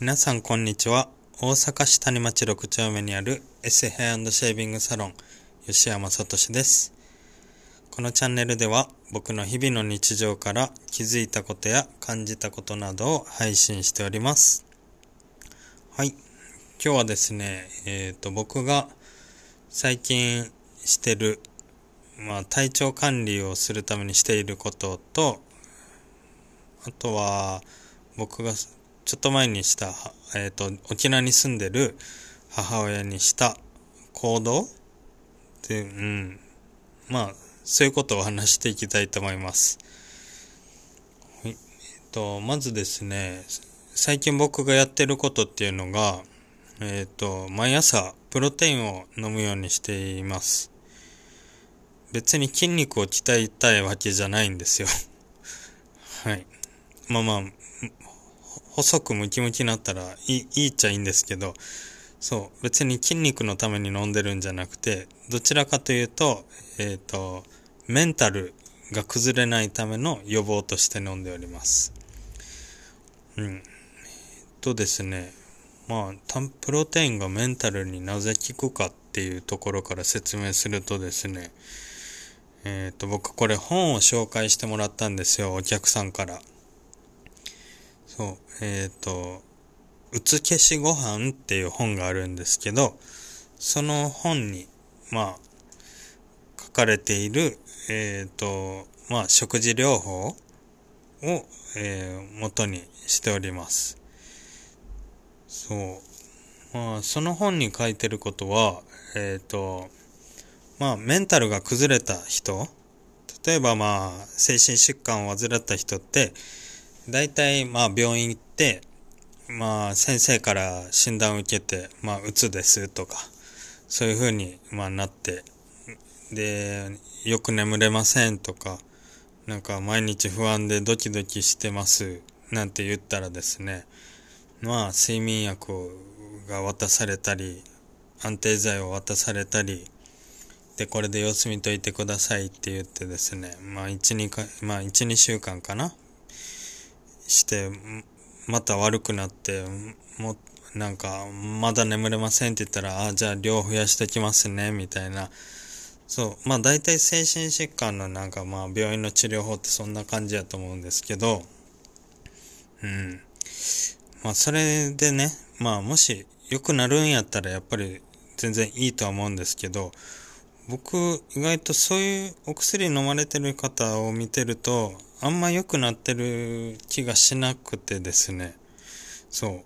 皆さんこんにちは。大阪市谷町6丁目にあるエスヘアシェービングサロン吉山聡です。このチャンネルでは僕の日々の日常から気づいたことや感じたことなどを配信しております。はい。今日はですね、えっ、と、僕が最近してる、まあ、体調管理をするためにしていることと、あとは、僕がちょっと前にした、えっ、と、沖縄に住んでる母親にした行動で、うん。まあ、そういうことを話していきたいと思います。はい。えっ、と、まずですね、最近僕がやってることっていうのが、えっ、と、毎朝プロテインを飲むようにしています。別に筋肉を鍛えたいわけじゃないんですよ。はい。まあまあ、細くムキムキになったらいい、いいっちゃいいんですけど、そう、別に筋肉のために飲んでるんじゃなくて、どちらかというと、えっ、と、メンタルが崩れないための予防として飲んでおります。うん。えっとですね、まあ、タンプロテインがメンタルになぜ効くかっていうところから説明するとですね、えっ、と、僕これ本を紹介してもらったんですよ、お客さんから。そう、えっ、と、うつ消しご飯っていう本があるんですけど、その本に、まあ、書かれている、えっ、と、まあ、食事療法を、えー元にしております。そう。まあ、その本に書いてることは、えっ、と、まあ、メンタルが崩れた人、例えばまあ、精神疾患を患った人って、大体まあ、病院行って、まあ、先生から診断を受けて、まあ、うつですとか、そういう風に、まあ、なって、で、よく眠れませんとか、なんか毎日不安でドキドキしてます、なんて言ったらですね、まあ、睡眠薬が渡されたり、安定剤を渡されたり、で、これで様子見といてくださいって言ってですね、まあ、1、2回、まあ、1、2週間かなして、また悪くなって、も、なんか、まだ眠れませんって言ったら、あ、じゃあ量増やしてきますね、みたいな。そう。まあ大体精神疾患のなんかまあ病院の治療法ってそんな感じやと思うんですけど、うん。まあそれでね、まあもし良くなるんやったらやっぱり全然いいとは思うんですけど、僕意外とそういうお薬飲まれてる方を見てると、あんま良くなってる気がしなくてですね。そ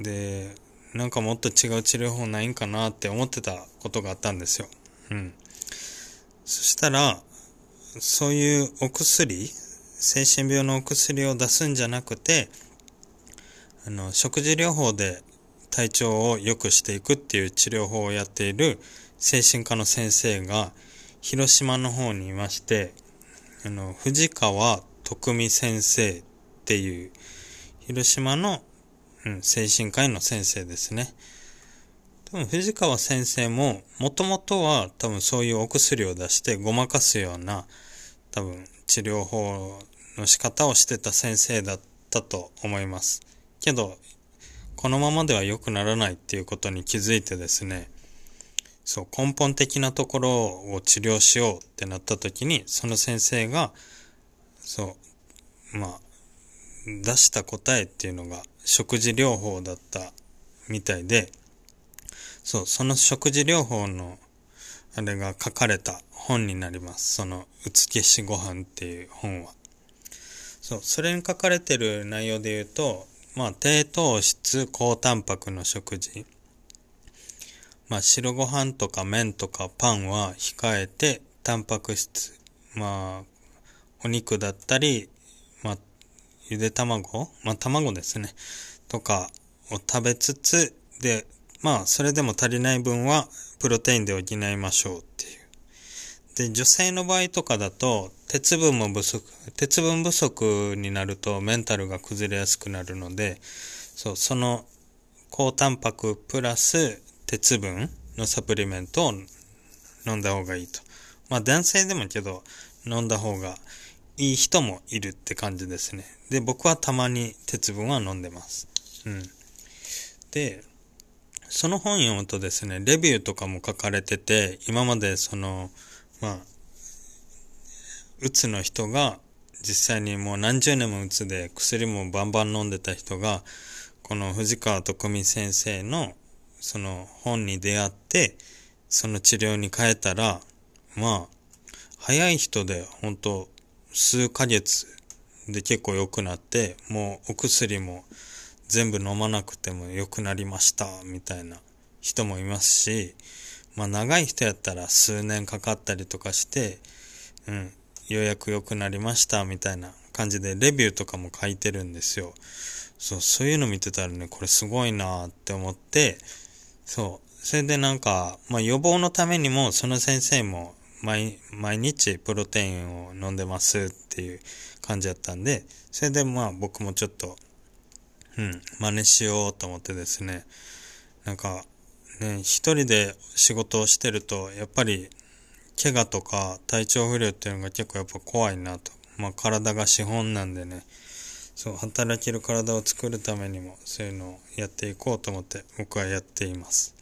う。で、なんかもっと違う治療法ないんかなって思ってたことがあったんですよ。うん。そしたら、そういうお薬、精神病のお薬を出すんじゃなくて、あの、食事療法で体調を良くしていくっていう治療法をやっている精神科の先生が広島の方にいまして、あの、藤川徳美先生っていう広島の、うん、精神科医の先生ですね。多分藤川先生ももともとは多分そういうお薬を出してごまかすような多分治療法の仕方をしてた先生だったと思います。けど、このままでは良くならないっていうことに気づいてですね、そう根本的なところを治療しようってなった時に、その先生が、そう、まあ、出した答えっていうのが食事療法だったみたいで、そう、その食事療法の、あれが書かれた本になります。その、うつ消しご飯っていう本は。そう、それに書かれてる内容で言うと、まあ、低糖質、高タンパクの食事。まあ、白ご飯とか麺とかパンは控えて、タンパク質、まあ、お肉だったり、まあ、ゆで卵まあ、卵ですね。とかを食べつつ、で、まあ、それでも足りない分は、プロテインで補いましょうっていう。で、女性の場合とかだと、鉄分も不足、鉄分不足になるとメンタルが崩れやすくなるので、そう、その、高タンパクプラス鉄分のサプリメントを飲んだ方がいいと。まあ、男性でもけど、飲んだ方がいい人もいるって感じですね。で、僕はたまに鉄分は飲んでます。うん。で、その本読むとですね、レビューとかも書かれてて、今までその、まあ、うつの人が実際にもう何十年もうつで薬もバンバン飲んでた人が、この藤川徳美先生のその本に出会って、その治療に変えたら、まあ、早い人で本当数ヶ月で結構良くなって、もうお薬も全部飲まなくても良くなりました、みたいな人もいますし、まあ長い人やったら数年かかったりとかして、うん、ようやく良くなりました、みたいな感じでレビューとかも書いてるんですよ。そう、そういうの見てたらね、これすごいなって思って、そう、それでなんか、まあ予防のためにもその先生も毎日プロテインを飲んでますっていう感じだったんで、それでまあ僕もちょっとうん、真似しようと思ってですね、なんか、ね、一人で仕事をしてると、やっぱり、怪我とか体調不良っていうのが結構やっぱ怖いなと。まあ体が資本なんでね、そう、働ける体を作るためにもそういうのをやっていこうと思って僕はやっています。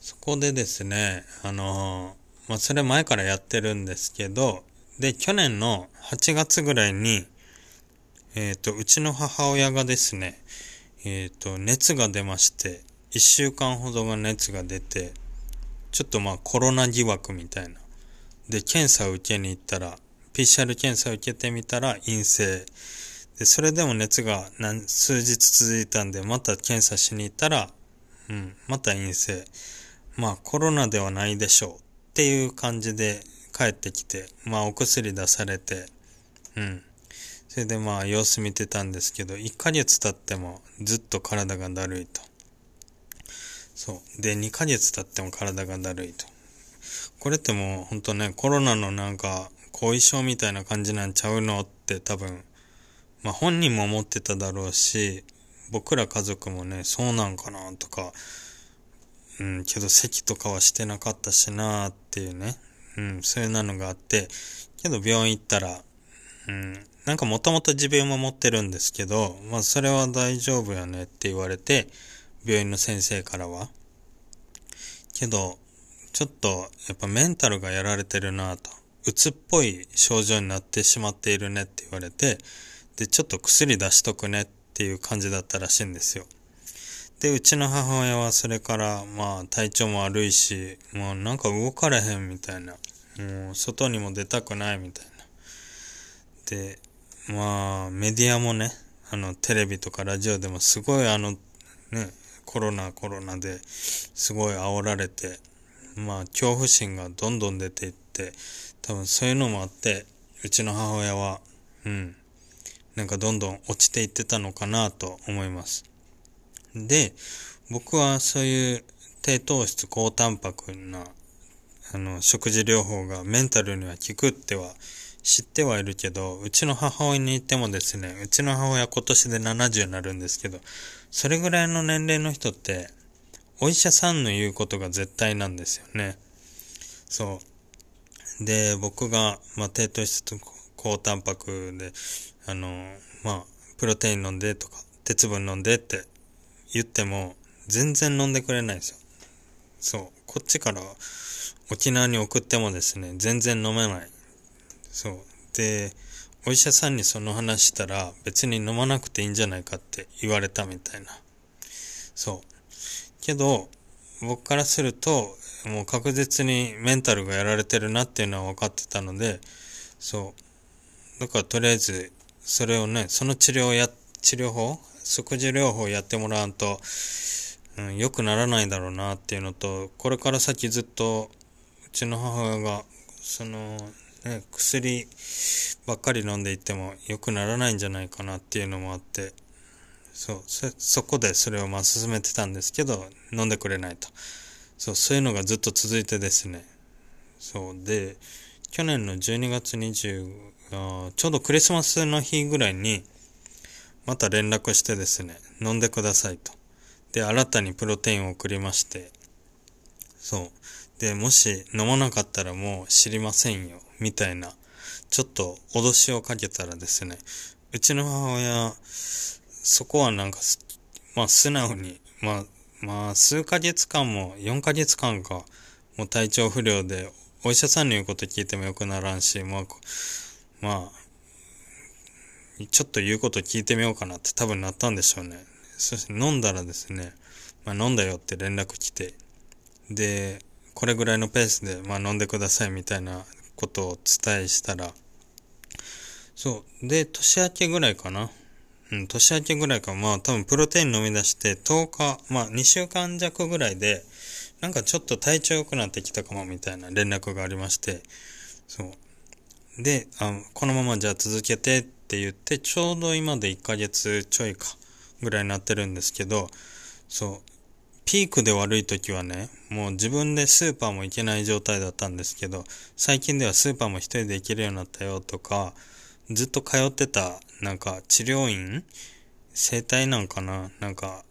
そこでですね、あの、まあそれ前からやってるんですけど、で、去年の8月ぐらいに、えっ、ー、と、うちの母親がですね、えっ、ー、と、熱が出まして、1週間ほどが熱が出て、ちょっとまあコロナ疑惑みたいな。で、検査を受けに行ったら、PCR 検査を受けてみたら陰性。で、それでも熱が何、数日続いたんで、また検査しに行ったら、うん、また陰性。まあコロナではないでしょうっていう感じで帰ってきて、まあお薬出されて、うん。それでまあ様子見てたんですけど、1ヶ月経ってもずっと体がだるいと。そう。で、2ヶ月経っても体がだるいと。これってもうほんとね、コロナのなんか後遺症みたいな感じなんちゃうのって多分、まあ本人も思ってただろうし、僕ら家族もね、そうなんかなとか、うん、けど咳とかはしてなかったしなーっていうね、うん、そういうなのがあって、けど病院行ったら、うん、なんかもともと持病も持ってるんですけど、まあそれは大丈夫やねって言われて、病院の先生からは。けど、ちょっとやっぱメンタルがやられてるなと。うつっぽい症状になってしまっているねって言われて、で、ちょっと薬出しとくねっていう感じだったらしいんですよ。で、うちの母親はそれから、まあ体調も悪いし、もうなんか動かれへんみたいな。もう外にも出たくないみたいな。で、まあ、メディアもね、あの、テレビとかラジオでもすごいあの、ね、コロナコロナですごい煽られて、まあ、恐怖心がどんどん出ていって、多分そういうのもあって、うちの母親は、うん、なんかどんどん落ちていってたのかなと思います。で、僕はそういう低糖質高タンパクな、あの、食事療法がメンタルには効くっては知ってはいるけど、うちの母親に言ってもですね、うちの母親今年で70になるんですけど、それぐらいの年齢の人って、お医者さんの言うことが絶対なんですよね。そう。で、僕が、まあ、低糖質と高タンパクで、あの、まあ、プロテイン飲んでとか、鉄分飲んでって言っても、全然飲んでくれないですよ。そう。こっちから沖縄に送ってもですね、全然飲めない。そう。で、お医者さんにその話したら別に飲まなくていいんじゃないかって言われたみたいな。そう。けど、僕からすると、もう確実にメンタルがやられてるなっていうのは分かってたので、そう。だからとりあえず、それをね、その治療や、治療法食事療法やってもらわんと、うん、良くならないだろうなっていうのと、これから先ずっと、うちの母親が、その、ね、薬ばっかり飲んでいっても良くならないんじゃないかなっていうのもあって、そう、そ、そこでそれをまあ進めてたんですけど、飲んでくれないと。そう、そういうのがずっと続いてですね。そう、で、去年の12月20、あちょうどクリスマスの日ぐらいに、また連絡してですね、飲んでくださいと。で、新たにプロテインを送りまして、そう。で、もし飲まなかったらもう知りませんよ、みたいな、ちょっと脅しをかけたらですね、うちの母親、そこはなんか、まあ素直に、まあ、まあ数ヶ月間も、4ヶ月間か、もう体調不良で、お医者さんの言うこと聞いてもよくならんし、まあ、まあ、ちょっと言うこと聞いてみようかなって多分なったんでしょうね。そして飲んだらですね、まあ飲んだよって連絡来て、で、これぐらいのペースで、まあ飲んでくださいみたいなことを伝えしたら、そう。で、年明けぐらいかな。うん、年明けぐらいか。まあ多分プロテイン飲み出して10日、まあ2週間弱ぐらいで、なんかちょっと体調良くなってきたかもみたいな連絡がありまして、そう。で、あこのままじゃあ続けてって言って、ちょうど今で1ヶ月ちょいか、ぐらいになってるんですけど、そう。ピークで悪い時はね、もう自分でスーパーも行けない状態だったんですけど、最近ではスーパーも一人で行けるようになったよとか、ずっと通ってた、なんか治療院整体なんかななんか、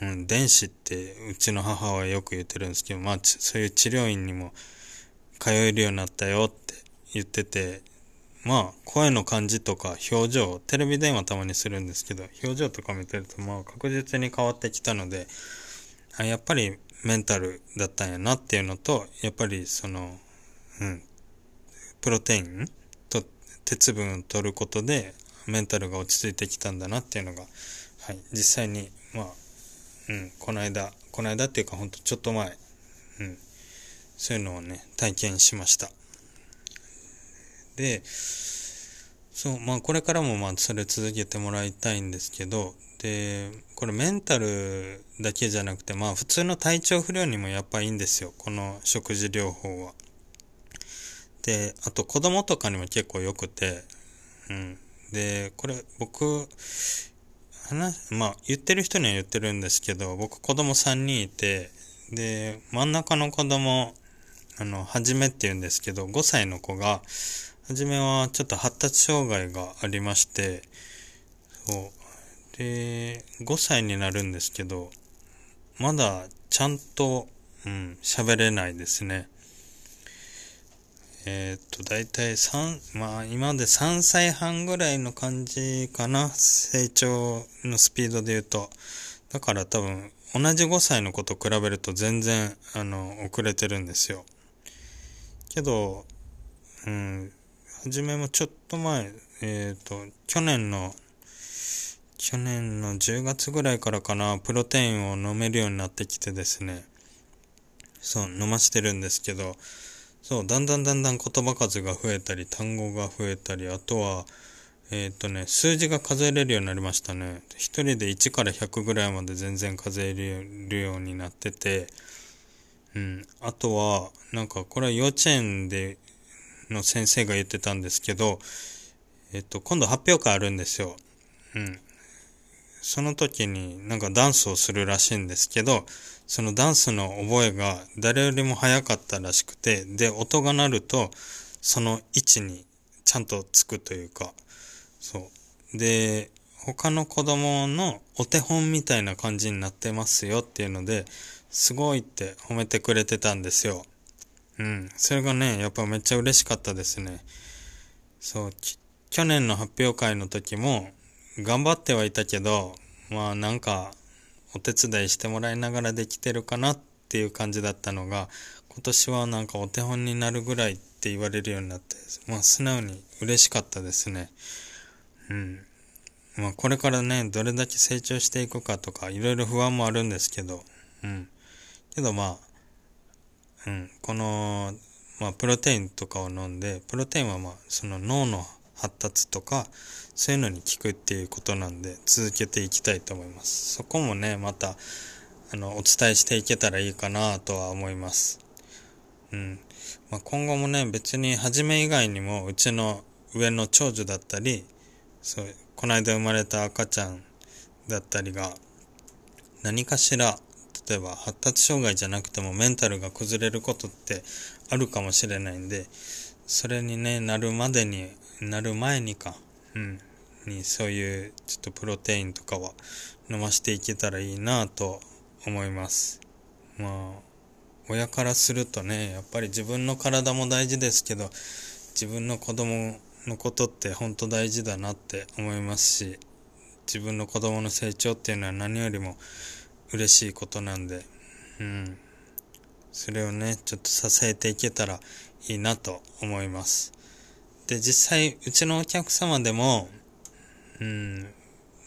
うん、電子ってうちの母はよく言ってるんですけど、まあ、そういう治療院にも通えるようになったよって言ってて、まあ、声の感じとか表情、テレビ電話たまにするんですけど、表情とか見てると、まあ、確実に変わってきたので、あやっぱりメンタルだったんやなっていうのと、やっぱりその、うん、プロテインと鉄分を取ることで、メンタルが落ち着いてきたんだなっていうのが、はい、実際に、まあ、うん、この間、この間っていうかほんとちょっと前、うん、そういうのをね、体験しました。で、そう、まあこれからもまあそれ続けてもらいたいんですけど、で、これメンタルだけじゃなくて、まあ普通の体調不良にもやっぱいいんですよ。この食事療法は。で、あと子供とかにも結構良くて、うん。で、これ僕、話、まあ言ってる人には言ってるんですけど、僕子供3人いて、で、真ん中の子供、あの、はじめって言うんですけど、5歳の子が、はじめはちょっと発達障害がありまして、そう。で、5歳になるんですけど、まだちゃんと、うん、喋れないですね。えー、っと、だいたい3、まあ今まで3歳半ぐらいの感じかな。成長のスピードで言うと。だから多分、同じ5歳の子と比べると全然、あの、遅れてるんですよ。けど、うん、はじめもちょっと前、えっ、ー、と、去年の、去年の10月ぐらいからかな、プロテインを飲めるようになってきてですね、そう、飲ましてるんですけど、そう、だんだんだんだん言葉数が増えたり、単語が増えたり、あとは、えっ、ー、とね、数字が数えれるようになりましたね。一人で1から100ぐらいまで全然数えるようになってて、うん。あとは、なんか、これは幼稚園での先生が言ってたんですけど、えっと、今度発表会あるんですよ。うん。その時になんかダンスをするらしいんですけど、そのダンスの覚えが誰よりも早かったらしくて、で、音が鳴ると、その位置にちゃんとつくというか、そう。で、他の子供のお手本みたいな感じになってますよっていうので、すごいって褒めてくれてたんですよ。うん。それがね、やっぱめっちゃ嬉しかったですね。そう、去年の発表会の時も、頑張ってはいたけど、まあなんか、お手伝いしてもらいながらできてるかなっていう感じだったのが、今年はなんかお手本になるぐらいって言われるようになって、まあ素直に嬉しかったですね。うん。まあこれからね、どれだけ成長していくかとか、いろいろ不安もあるんですけど、うん。けどまあ、うん、この、まあ、プロテインとかを飲んで、プロテインはまあ、その脳の発達とか、そういうのに効くっていうことなんで、続けていきたいと思います。そこもね、また、あの、お伝えしていけたらいいかなとは思います。うん。まあ、今後もね、別に、はじめ以外にも、うちの上の長女だったり、そう、この間生まれた赤ちゃんだったりが、何かしら例えば発達障害じゃなくてもメンタルが崩れることってあるかもしれないんで、それにね、なるまでに、なる前にか、うん、にそういうちょっとプロテインとかは飲ましていけたらいいなと思います。まあ、親からするとね、やっぱり自分の体も大事ですけど、自分の子供のことって本当大事だなって思いますし、自分の子供の成長っていうのは何よりも嬉しいことなんで、うん。それをね、ちょっと支えていけたらいいなと思います。で、実際、うちのお客様でも、うん、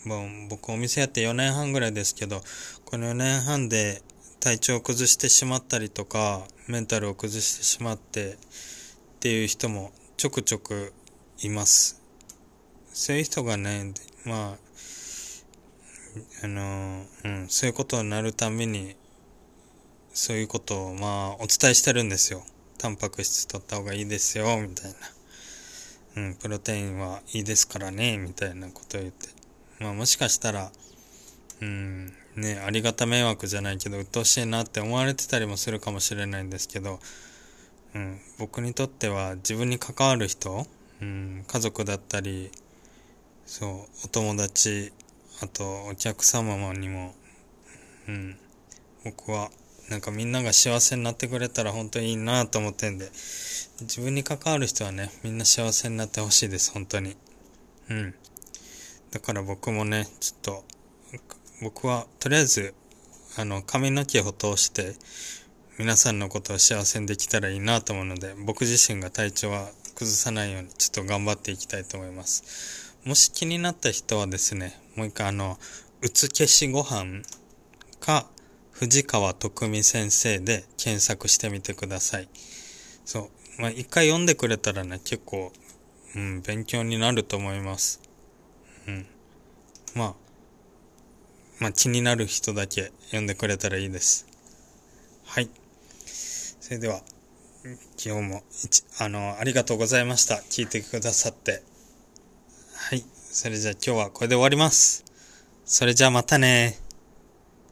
もう僕お店やって4年半ぐらいですけど、この4年半で体調を崩してしまったりとか、メンタルを崩してしまってっていう人もちょくちょくいます。そういう人がね、まあ、あの、うん、そういうことになるために、そういうことをまあお伝えしてるんですよ。タンパク質取った方がいいですよ、みたいな。うん、プロテインはいいですからね、みたいなことを言って。まあもしかしたら、うん、ね、ありがた迷惑じゃないけど、鬱陶しいなって思われてたりもするかもしれないんですけど、うん、僕にとっては自分に関わる人、うん、家族だったり、そう、お友達、あとお客様にも、うん、僕はなんかみんなが幸せになってくれたら本当にいいなと思ってんで、自分に関わる人はね、みんな幸せになってほしいです、本当に。うん。だから僕もね、ちょっと、僕はとりあえず、あの、髪の毛を通して、皆さんのことを幸せにできたらいいなと思うので、僕自身が体調は崩さないように、ちょっと頑張っていきたいと思います。もし気になった人はですね、もう一回あの、うつ消しご飯か、藤川徳美先生で検索してみてください。そう。まあ、一回読んでくれたらね、結構、うん、勉強になると思います。うん。まあ、まあ気になる人だけ読んでくれたらいいです。はい。それでは、今日もあの、ありがとうございました。聞いてくださって。はい。それじゃあ今日はこれで終わります。それじゃあまたね